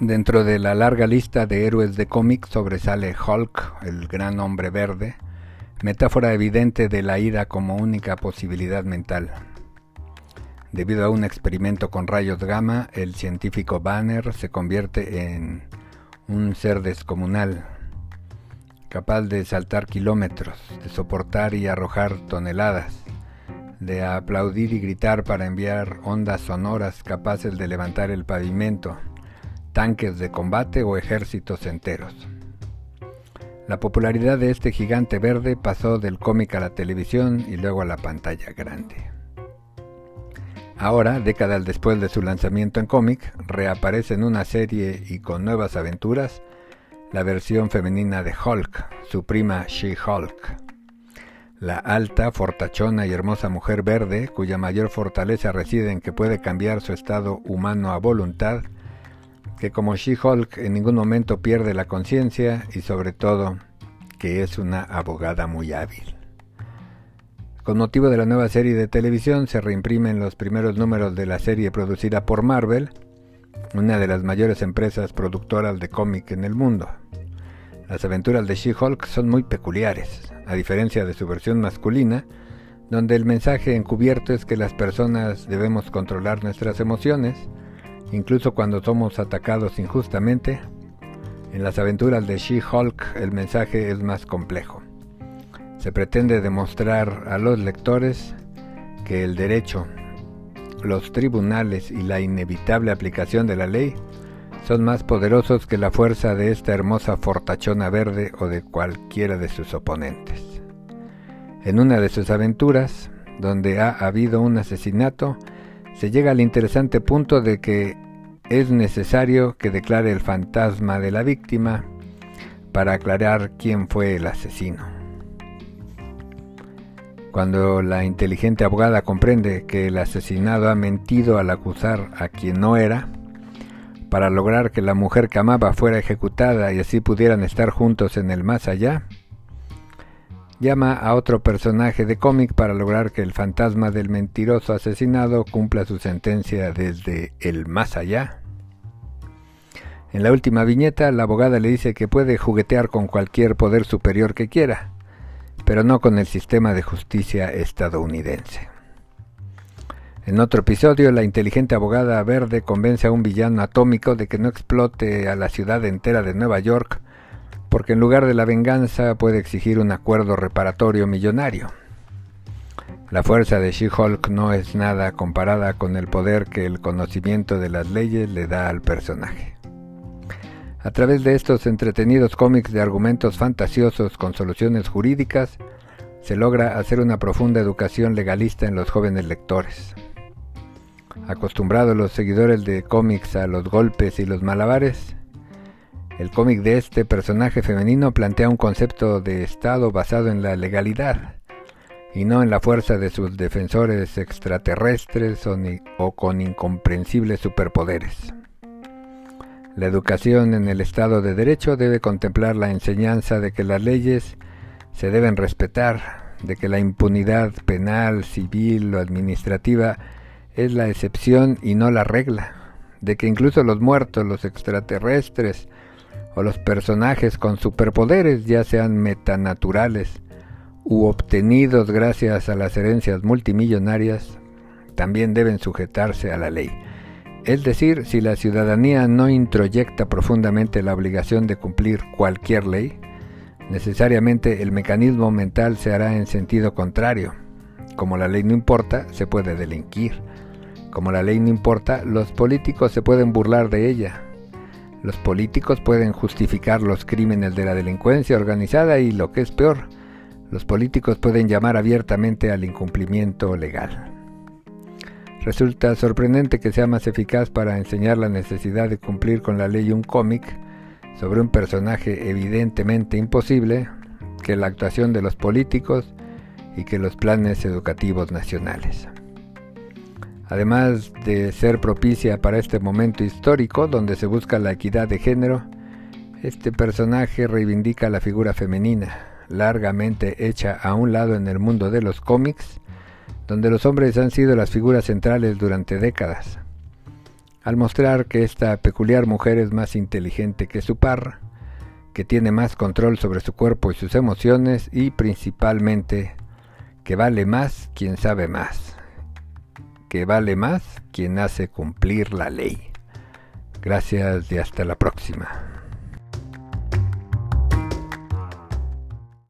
Dentro de la larga lista de héroes de cómics sobresale Hulk, el gran hombre verde, metáfora evidente de la ira como única posibilidad mental. Debido a un experimento con rayos gamma, el científico Banner se convierte en un ser descomunal, capaz de saltar kilómetros, de soportar y arrojar toneladas, de aplaudir y gritar para enviar ondas sonoras capaces de levantar el pavimento, tanques de combate o ejércitos enteros. La popularidad de este gigante verde pasó del cómic a la televisión y luego a la pantalla grande. Ahora, décadas después de su lanzamiento en cómic, reaparece en una serie y con nuevas aventuras la versión femenina de Hulk, su prima She-Hulk. La alta, fortachona y hermosa mujer verde, cuya mayor fortaleza reside en que puede cambiar su estado humano a voluntad, que como She-Hulk en ningún momento pierde la conciencia y sobre todo que es una abogada muy hábil. Con motivo de la nueva serie de televisión se reimprimen los primeros números de la serie producida por Marvel, una de las mayores empresas productoras de cómic en el mundo. Las aventuras de She-Hulk son muy peculiares, a diferencia de su versión masculina, donde el mensaje encubierto es que las personas debemos controlar nuestras emociones, incluso cuando somos atacados injustamente. En las aventuras de She-Hulk el mensaje es más complejo. Se pretende demostrar a los lectores que el derecho, los tribunales y la inevitable aplicación de la ley son más poderosos que la fuerza de esta hermosa fortachona verde o de cualquiera de sus oponentes. En una de sus aventuras, donde ha habido un asesinato, se llega al interesante punto de que es necesario que declare el fantasma de la víctima para aclarar quién fue el asesino. Cuando la inteligente abogada comprende que el asesinado ha mentido al acusar a quien no era, para lograr que la mujer que amaba fuera ejecutada y así pudieran estar juntos en el más allá, llama a otro personaje de cómic para lograr que el fantasma del mentiroso asesinado cumpla su sentencia desde el más allá. En la última viñeta, la abogada le dice que puede juguetear con cualquier poder superior que quiera, pero no con el sistema de justicia estadounidense. En otro episodio, la inteligente abogada verde convence a un villano atómico de que no explote a la ciudad entera de Nueva York porque en lugar de la venganza puede exigir un acuerdo reparatorio millonario. La fuerza de She-Hulk no es nada comparada con el poder que el conocimiento de las leyes le da al personaje. A través de estos entretenidos cómics de argumentos fantasiosos con soluciones jurídicas, se logra hacer una profunda educación legalista en los jóvenes lectores. Acostumbrados los seguidores de cómics a los golpes y los malabares, el cómic de este personaje femenino plantea un concepto de Estado basado en la legalidad y no en la fuerza de sus defensores extraterrestres o, con incomprensibles superpoderes. La educación en el Estado de Derecho debe contemplar la enseñanza de que las leyes se deben respetar, de que la impunidad penal, civil o administrativa es la excepción y no la regla, de que incluso los muertos, los extraterrestres, o los personajes con superpoderes, ya sean metanaturales u obtenidos gracias a las herencias multimillonarias, también deben sujetarse a la ley. Es decir, si la ciudadanía no introyecta profundamente la obligación de cumplir cualquier ley, necesariamente el mecanismo mental se hará en sentido contrario. Como la ley no importa, se puede delinquir. Como la ley no importa, los políticos se pueden burlar de ella, los políticos pueden justificar los crímenes de la delincuencia organizada y, lo que es peor, los políticos pueden llamar abiertamente al incumplimiento legal. Resulta sorprendente que sea más eficaz para enseñar la necesidad de cumplir con la ley un cómic sobre un personaje evidentemente imposible que la actuación de los políticos y que los planes educativos nacionales Además de ser propicia para este momento histórico donde se busca la equidad de género, este personaje reivindica la figura femenina, largamente hecha a un lado en el mundo de los cómics, donde los hombres han sido las figuras centrales durante décadas. Al mostrar que esta peculiar mujer es más inteligente que su par, que tiene más control sobre su cuerpo y sus emociones y principalmente que vale más quien sabe más que vale más quien hace cumplir la ley. Gracias y hasta la próxima.